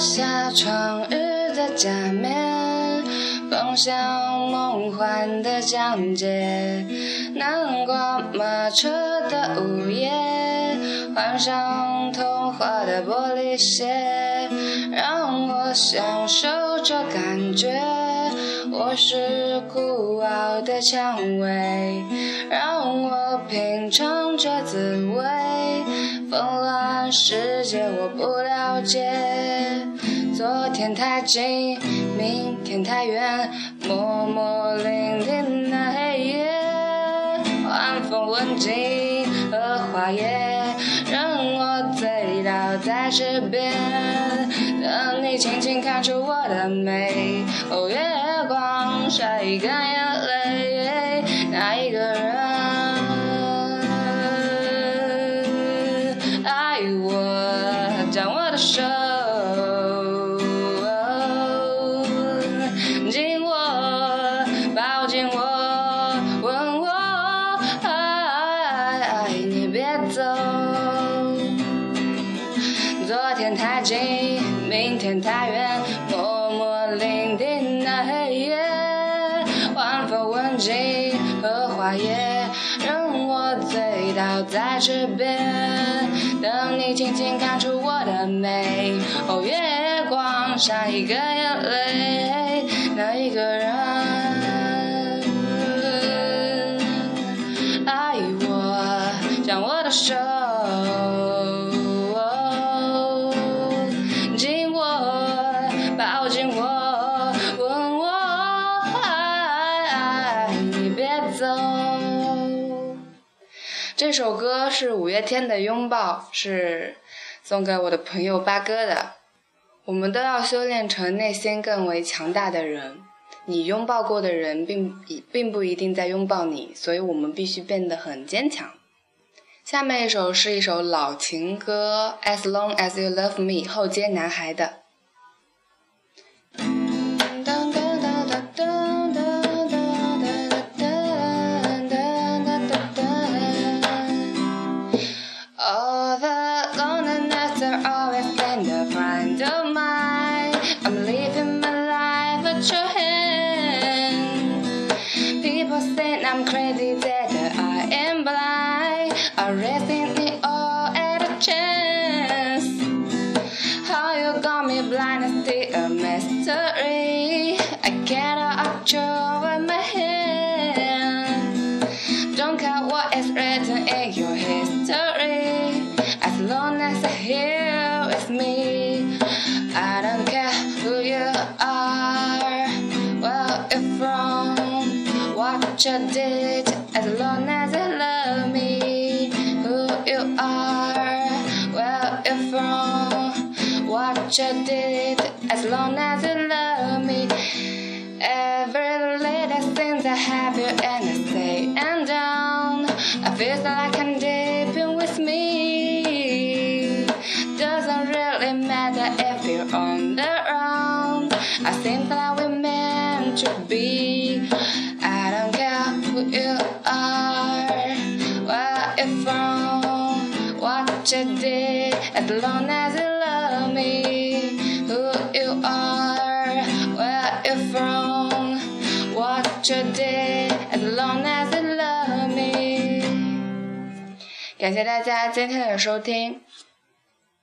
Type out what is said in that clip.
下床日的假面，放下梦幻的讲解，南瓜马车的午夜，换上童话的玻璃鞋，让我享受这感觉。我是孤傲的蔷薇，让我品尝这滋味。纷乱世界我不了解。昨天太近，明天太远，默默聆听那黑夜，晚风吻尽荷花叶，让我醉倒在池边，等你轻轻看出我的美。哦，月光晒干眼泪，那一个人。爱我，将我的手天太远，默默聆听那黑夜，晚风吻尽荷花叶，让我醉倒在池边，等你轻轻看出我的美。哦，月光像一个眼泪，那一个人爱我，将我的手。这首歌是五月天的《拥抱》，是送给我的朋友八哥的。我们都要修炼成内心更为强大的人。你拥抱过的人并并不一定在拥抱你，所以我们必须变得很坚强。下面一首是一首老情歌，《As Long As You Love Me》后街男孩的。Chance. How you got me blind is still a mystery. I get cannot control with my hand. Don't care what is written in your history. As long as you're here with me, I don't care who you are, where you're from, what you did. As long as what you did. As long as you love me. Every little thing that you and I say and down. I feel like I'm deep in with me. Doesn't really matter if you're on the ground. I think that we're meant to be. I don't care who you are, where you're from, what you did, as long as you love me Who you are, where you're from, what you did, as long as you love me. 感谢大家今天的收听，